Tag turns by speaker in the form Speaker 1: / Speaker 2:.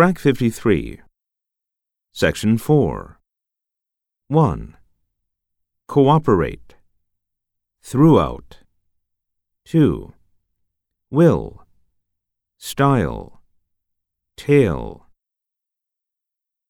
Speaker 1: Track 53. Section 4. 1. Cooperate. Throughout. 2. Will. Style. Tail.